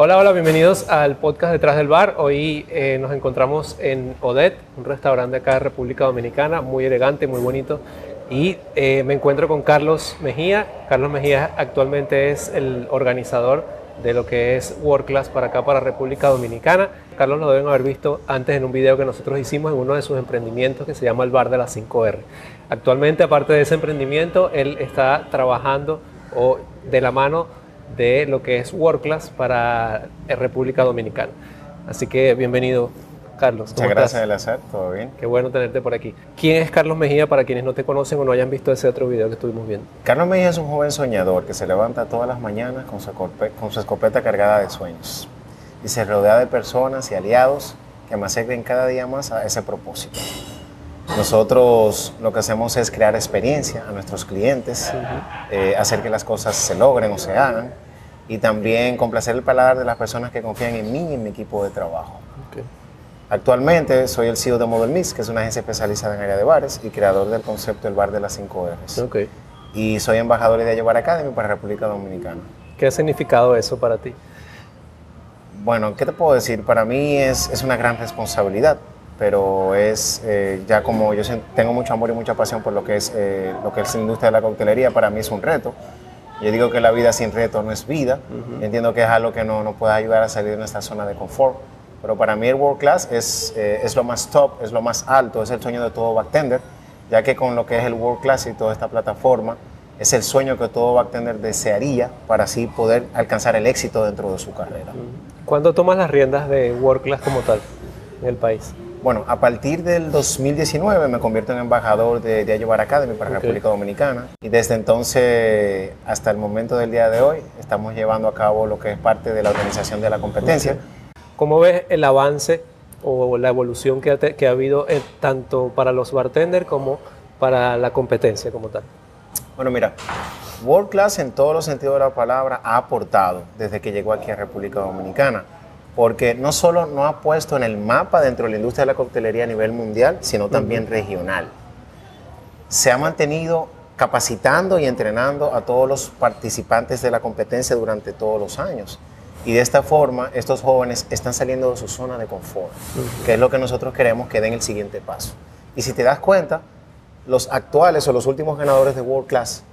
Hola, hola, bienvenidos al podcast Detrás del Bar. Hoy eh, nos encontramos en Odet, un restaurante acá de República Dominicana, muy elegante, muy bonito. Y eh, me encuentro con Carlos Mejía. Carlos Mejía actualmente es el organizador de lo que es World Class para acá, para República Dominicana. Carlos lo deben haber visto antes en un video que nosotros hicimos en uno de sus emprendimientos que se llama el Bar de las 5R. Actualmente, aparte de ese emprendimiento, él está trabajando o de la mano de lo que es World Class para República Dominicana. Así que bienvenido, Carlos. Muchas gracias, Elazar. ¿Todo bien? Qué bueno tenerte por aquí. ¿Quién es Carlos Mejía para quienes no te conocen o no hayan visto ese otro video que estuvimos viendo? Carlos Mejía es un joven soñador que se levanta todas las mañanas con su, con su escopeta cargada de sueños y se rodea de personas y aliados que me acerquen cada día más a ese propósito. Nosotros lo que hacemos es crear experiencia a nuestros clientes, eh, hacer que las cosas se logren o se hagan y también complacer el paladar de las personas que confían en mí y en mi equipo de trabajo. Actualmente soy el CEO de Model Mix, que es una agencia especializada en área de bares y creador del concepto del bar de las 5 R's. Y soy embajador de Llevar Academy para República Dominicana. ¿Qué ha significado eso para ti? Bueno, ¿qué te puedo decir? Para mí es, es una gran responsabilidad pero es eh, ya como yo tengo mucho amor y mucha pasión por lo que es eh, lo que es la industria de la coctelería, para mí es un reto. Yo digo que la vida sin reto no es vida. Entiendo que es algo que no nos puede ayudar a salir de nuestra zona de confort. Pero para mí el World Class es, eh, es lo más top, es lo más alto, es el sueño de todo bartender, ya que con lo que es el World Class y toda esta plataforma, es el sueño que todo bartender desearía para así poder alcanzar el éxito dentro de su carrera. ¿Cuándo tomas las riendas de World Class como tal en el país? Bueno, a partir del 2019 me convierto en embajador de Diageo Bar Academy para República Dominicana y desde entonces hasta el momento del día de hoy estamos llevando a cabo lo que es parte de la organización de la competencia. ¿Cómo ves el avance o la evolución que ha, que ha habido tanto para los bartenders como para la competencia como tal? Bueno, mira, World Class en todos los sentidos de la palabra ha aportado desde que llegó aquí a República Dominicana porque no solo no ha puesto en el mapa dentro de la industria de la coctelería a nivel mundial, sino también regional. Se ha mantenido capacitando y entrenando a todos los participantes de la competencia durante todos los años. Y de esta forma, estos jóvenes están saliendo de su zona de confort, que es lo que nosotros queremos que den el siguiente paso. Y si te das cuenta, los actuales o los últimos ganadores de World Class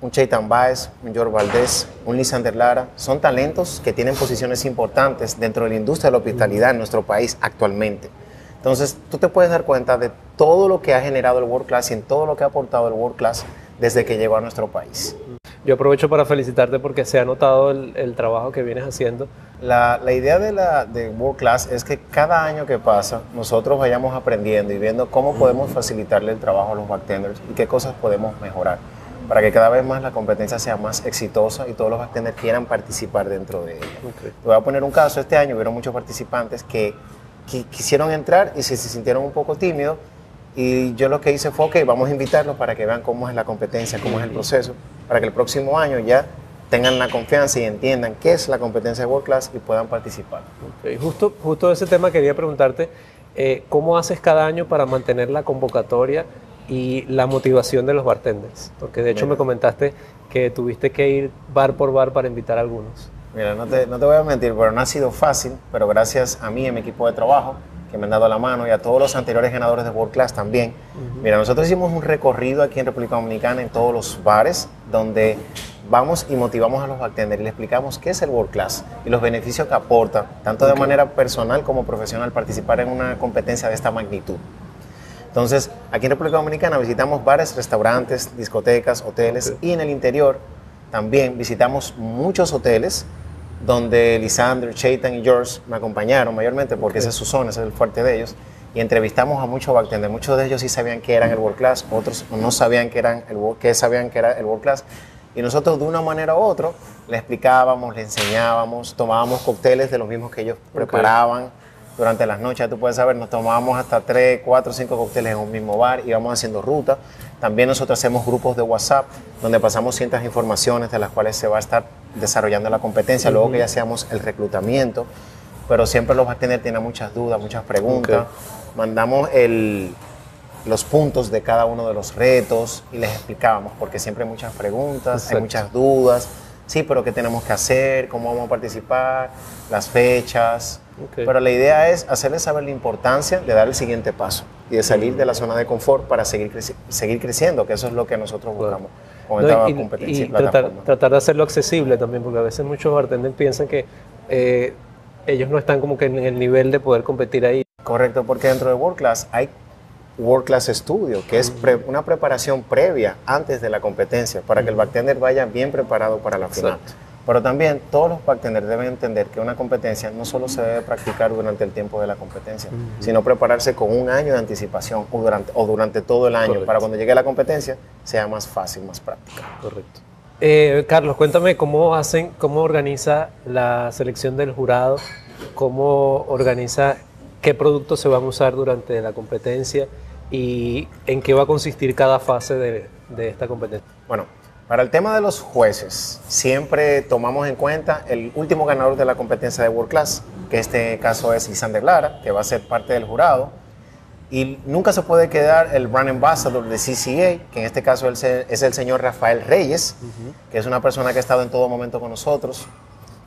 un Cheitan Baez, un George Valdés, un Lisander Lara, son talentos que tienen posiciones importantes dentro de la industria de la hospitalidad en nuestro país actualmente. Entonces, tú te puedes dar cuenta de todo lo que ha generado el World Class y en todo lo que ha aportado el World Class desde que llegó a nuestro país. Yo aprovecho para felicitarte porque se ha notado el, trabajo que vienes haciendo. La, idea de, la, de World Class es que cada año que pasa nosotros vayamos aprendiendo y viendo cómo podemos facilitarle el trabajo a los bartenders y qué cosas podemos mejorar para que cada vez más la competencia sea más exitosa y todos los bartenders quieran participar dentro de ella. Te voy a poner un caso, este año hubieron muchos participantes que, quisieron entrar y se, sintieron un poco tímidos y yo lo que hice fue, ok, vamos a invitarlos para que vean cómo es la competencia, cómo es el proceso, para que el próximo año ya tengan la confianza y entiendan qué es la competencia de World Class y puedan participar. Justo, justo ese tema quería preguntarte, eh, ¿cómo haces cada año para mantener la convocatoria y la motivación de los bartenders? Porque de hecho me comentaste que tuviste que ir bar por bar para invitar a algunos. Mira, no te, no te voy a mentir, pero no ha sido fácil, pero gracias a mí y mi equipo de trabajo que me han dado la mano y a todos los anteriores ganadores de World Class también. Mira, nosotros hicimos un recorrido aquí en República Dominicana en todos los bares donde vamos y motivamos a los bartenders y les explicamos qué es el World Class y los beneficios que aporta, tanto de manera personal como profesional, participar en una competencia de esta magnitud. Entonces, aquí en República Dominicana visitamos bares, restaurantes, discotecas, hoteles y en el interior también visitamos muchos hoteles donde Lisandro, Chaitan y George me acompañaron mayormente porque esa es su zona, ese es el fuerte de ellos. Y entrevistamos a muchos bartenders. Muchos de ellos sí sabían que eran el World Class, otros no sabían que, eran el, que sabían que era el World Class. Y nosotros de una manera u otra le explicábamos, le enseñábamos, tomábamos cócteles de los mismos que ellos preparaban durante las noches, tú puedes saber, nos tomábamos hasta 3, 4, 5 cócteles en un mismo bar, íbamos haciendo ruta. También nosotros hacemos grupos de WhatsApp donde pasamos ciertas informaciones de las cuales se va a estar desarrollando la competencia, luego que ya hacíamos el reclutamiento, pero siempre los bartenders tienen muchas dudas, muchas preguntas. Mandamos el, los puntos de cada uno de los retos y les explicábamos, porque siempre hay muchas preguntas, hay muchas dudas sí, pero ¿qué tenemos que hacer? ¿Cómo vamos a participar? Las fechas. Pero la idea es hacerles saber la importancia de dar el siguiente paso y de salir de la zona de confort para seguir, seguir creciendo, que eso es lo que nosotros buscamos con esta competencia y, tratar, tratar, de hacerlo accesible también, porque a veces muchos bartenders piensan que eh, ellos no están como que en el nivel de poder competir ahí. Correcto, porque dentro de World Class hay World Class Studio, que es una preparación previa antes de la competencia para que el bartender vaya bien preparado para la final. Pero también todos los bartenders deben entender que una competencia no solo se debe practicar durante el tiempo de la competencia, sino prepararse con un año de anticipación o durante, o durante todo el año para cuando llegue la competencia sea más fácil, más práctica. Correcto. Eh, Carlos, cuéntame cómo hacen, cómo organiza la selección del jurado, cómo organiza qué productos se van a usar durante la competencia y en qué va a consistir cada fase de, esta competencia. Bueno, para el tema de los jueces, siempre tomamos en cuenta el último ganador de la competencia de World Class, que este caso es Lisander Lara, que va a ser parte del jurado. Y nunca se puede quedar el brand ambassador de CCA, que en este caso es el señor Rafael Reyes, que es una persona que ha estado en todo momento con nosotros.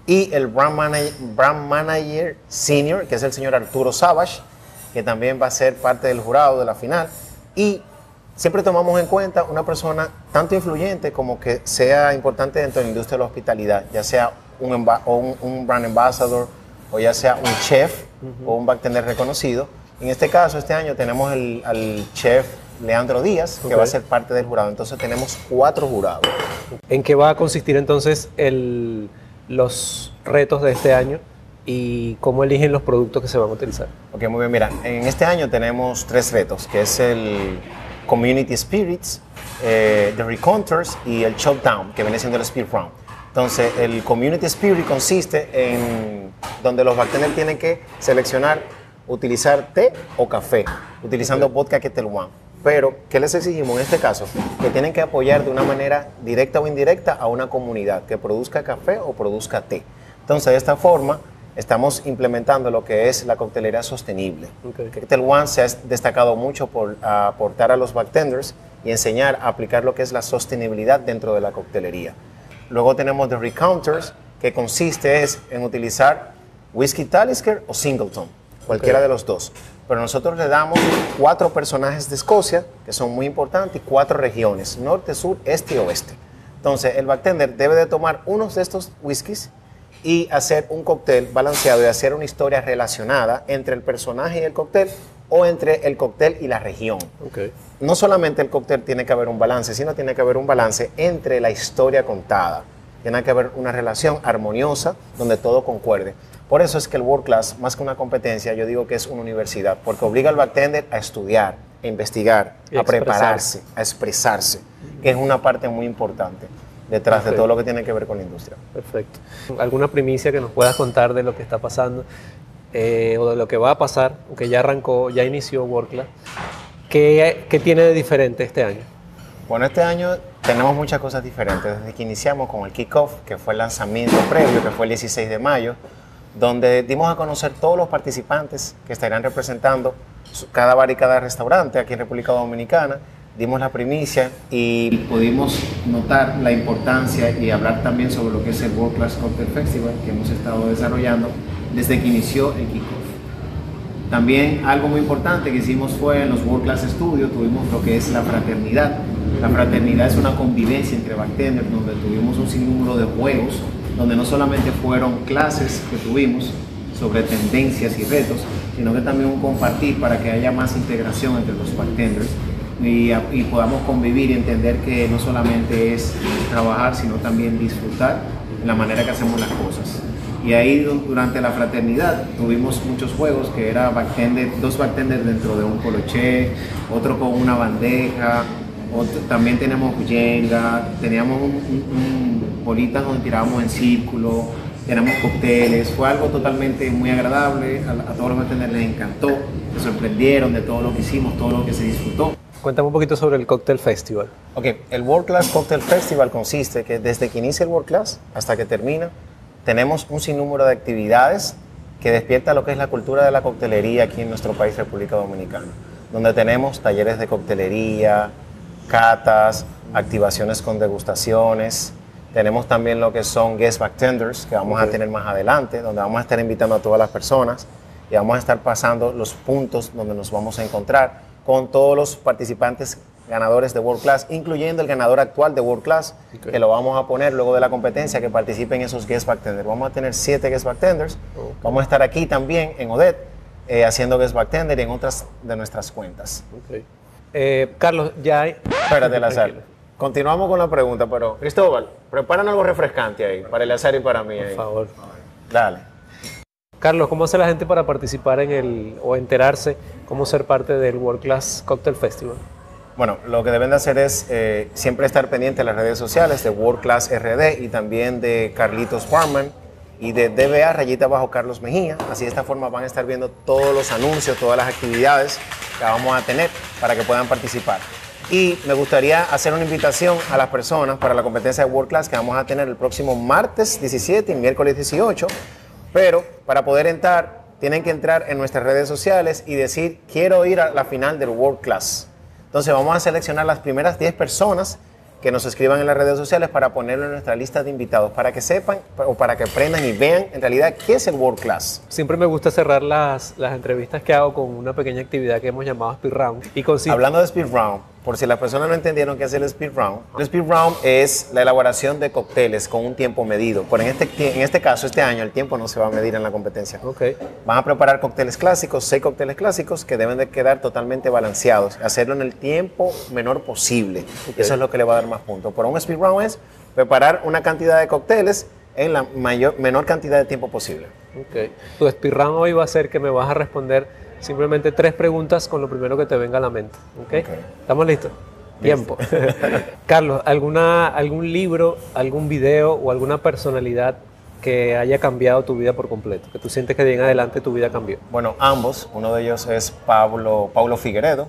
Y el brand manager, brand manager senior, que es el señor Arturo Savage, que también va a ser parte del jurado de la final. Y siempre tomamos en cuenta una persona tanto influyente como que sea importante dentro de la industria de la hospitalidad, ya sea un, un, brand ambassador o ya sea un chef o un bartender reconocido. En este caso, este año tenemos el, al chef Leandro Díaz, que va a ser parte del jurado. Entonces tenemos cuatro jurados. ¿En qué va a consistir entonces el, los retos de este año? y cómo eligen los productos que se van a utilizar. Ok, muy bien. Mira, en este año tenemos tres retos, que es el Community Spirits, eh, The Reconters y el Showdown, que viene siendo el Speed Round. Entonces, el Community Spirit consiste en donde los bartenders tienen que seleccionar utilizar té o café, utilizando vodka Ketel One. Pero, ¿qué les exigimos en este caso? Que tienen que apoyar de una manera directa o indirecta a una comunidad que produzca café o produzca té. Entonces, de esta forma, estamos implementando lo que es la coctelería sostenible. Okay. One se ha destacado mucho por aportar a los bartenders y enseñar a aplicar lo que es la sostenibilidad dentro de la coctelería. Luego tenemos The Recounters, que consiste es en utilizar whisky Talisker o Singleton, cualquiera de los dos. Pero nosotros le damos cuatro personajes de Escocia, que son muy importantes, y cuatro regiones, norte, sur, este y oeste. Entonces, el bartender debe de tomar unos de estos whiskies y hacer un cóctel balanceado y hacer una historia relacionada entre el personaje y el cóctel o entre el cóctel y la región. No solamente el cóctel tiene que haber un balance, sino tiene que haber un balance entre la historia contada. Tiene que haber una relación armoniosa donde todo concuerde. Por eso es que el World Class, más que una competencia, yo digo que es una universidad, porque obliga al bartender a estudiar, a investigar, a prepararse, a expresarse, que es una parte muy importante detrás de todo lo que tiene que ver con la industria. Perfecto. ¿Alguna primicia que nos puedas contar de lo que está pasando eh, o de lo que va a pasar, aunque ya arrancó, ya inició Workla? ¿Qué, ¿Qué tiene de diferente este año? Bueno, este año tenemos muchas cosas diferentes. Desde que iniciamos con el kickoff, que fue el lanzamiento previo, que fue el 16 de mayo, donde dimos a conocer todos los participantes que estarían representando cada bar y cada restaurante aquí en República Dominicana dimos la primicia y pudimos notar la importancia y hablar también sobre lo que es el World Class Cocktail Festival que hemos estado desarrollando desde que inició el kickoff. También algo muy importante que hicimos fue en los World Class Studios, tuvimos lo que es la fraternidad. La fraternidad es una convivencia entre bartenders donde tuvimos un sinnúmero de juegos, donde no solamente fueron clases que tuvimos sobre tendencias y retos, sino que también un compartir para que haya más integración entre los bartenders y, podamos convivir y entender que no solamente es trabajar, sino también disfrutar la manera que hacemos las cosas. Y ahí durante la fraternidad tuvimos muchos juegos que era bartender, dos bartenders dentro de un coloché, otro con una bandeja, también tenemos jenga, teníamos un, bolitas donde tirábamos en círculo, tenemos cócteles, fue algo totalmente muy agradable, a, a todos los bartenders les encantó, se sorprendieron de todo lo que hicimos, todo lo que se disfrutó. Cuéntame un poquito sobre el Cocktail Festival. Ok, el World Class Cocktail Festival consiste que desde que inicia el World Class hasta que termina, tenemos un sinnúmero de actividades que despierta lo que es la cultura de la coctelería aquí en nuestro país, República Dominicana, donde tenemos talleres de coctelería, catas, activaciones con degustaciones, Tenemos también lo que son guest bartenders, que vamos a tener más adelante, donde vamos a estar invitando a todas las personas y vamos a estar pasando los puntos donde nos vamos a encontrar con todos los participantes ganadores de World Class, incluyendo el ganador actual de World Class, que lo vamos a poner luego de la competencia, que participen en esos guest bartenders. Vamos a tener siete guest bartenders. Vamos a estar aquí también en Odette eh, haciendo guest bartender y en otras de nuestras cuentas. Eh, Carlos, ya hay... Espérate, Lazar. Continuamos con la pregunta, pero Cristóbal, preparan algo refrescante ahí, para el azar y para mí. Por favor. Dale. Carlos, ¿cómo hace la gente para participar en el, o enterarse, cómo ser parte del World Class Cocktail Festival? Bueno, lo que deben de hacer es eh, siempre estar pendiente de las redes sociales de World Class RD y también de Carlitos Farman y de DBA rayita bajo Carlos Mejía. Así de esta forma van a estar viendo todos los anuncios, todas las actividades que vamos a tener para que puedan participar. Y me gustaría hacer una invitación a las personas para la competencia de World Class que vamos a tener el próximo martes 17 y miércoles 18. Pero para poder entrar, tienen que entrar en nuestras redes sociales y decir, quiero ir a la final del World Class. Entonces vamos a seleccionar las primeras 10 personas que nos escriban en las redes sociales para ponerlo en nuestra lista de invitados, para que sepan o para que aprendan y vean en realidad qué es el World Class. Siempre me gusta cerrar las, las entrevistas que hago con una pequeña actividad que hemos llamado Speed Round. Y Hablando de Speed Round, por si las personas no entendieron qué es el speed round, el speed round es la elaboración de cócteles con un tiempo medido. Pero en este, en este caso, este año, el tiempo no se va a medir en la competencia. Okay. Van a preparar cócteles clásicos, seis cócteles clásicos que deben de quedar totalmente balanceados. Hacerlo en el tiempo menor posible. Eso es lo que le va a dar más puntos. Pero un speed round es preparar una cantidad de cócteles en la mayor, menor cantidad de tiempo posible. Okay. Tu speed round hoy va a ser que me vas a responder Simplemente tres preguntas con lo primero que te venga a la mente. ¿okay? ¿Estamos listos? Tiempo. Carlos, ¿alguna, ¿algún libro, algún video o alguna personalidad que haya cambiado tu vida por completo? Que tú sientes que de en adelante tu vida cambió. Bueno, ambos. Uno de ellos es Pablo, Paulo Figueredo.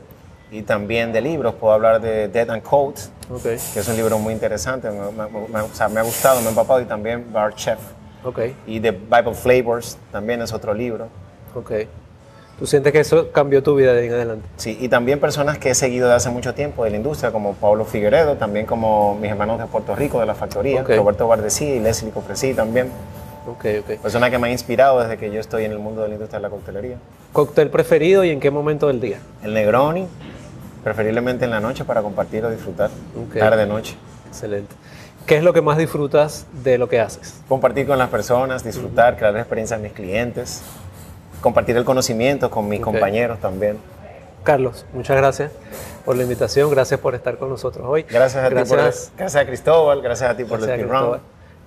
Y también de libros, puedo hablar de Dead and Cold, que es un libro muy interesante, me, me, ha gustado, me ha empapado, y también Bar Chef. Okay. Y The Bible Flavors, también es otro libro. Okay. ¿Tú sientes que eso cambió tu vida de ahí en adelante? Sí, y también personas que he seguido de hace mucho tiempo de la industria, como Pablo Figueredo, también como mis hermanos de Puerto Rico, de la factoría, Roberto Bardesí y Leslie Cofresí también. Ok, ok. Personas que me han inspirado desde que yo estoy en el mundo de la industria de la coctelería. ¿Cóctel preferido y en qué momento del día? El Negroni, preferiblemente en la noche para compartir o disfrutar, tarde, noche. Excelente. ¿Qué es lo que más disfrutas de lo que haces? Compartir con las personas, disfrutar, crear experiencias a mis clientes compartir el conocimiento con mis compañeros también. Carlos, muchas gracias por la invitación, gracias por estar con nosotros hoy. Gracias a ti por gracias a Cristóbal, gracias a ti por el round.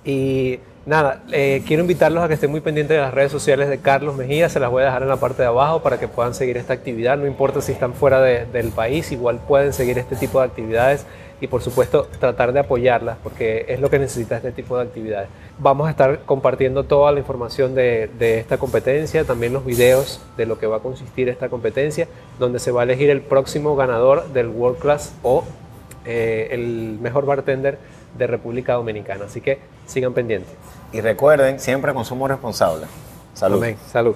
Y nada, eh, quiero invitarlos a que estén muy pendientes de las redes sociales de Carlos Mejía, se las voy a dejar en la parte de abajo para que puedan seguir esta actividad, no importa si están fuera del país, igual pueden seguir este tipo de actividades y por supuesto tratar de apoyarlas porque es lo que necesita este tipo de actividades. Vamos a estar compartiendo toda la información de, esta competencia, también los videos de lo que va a consistir esta competencia, donde se va a elegir el próximo ganador del World Class o eh, el mejor bartender de República Dominicana. Así que sigan pendientes. Y recuerden, siempre consumo responsable. Salud. Salud.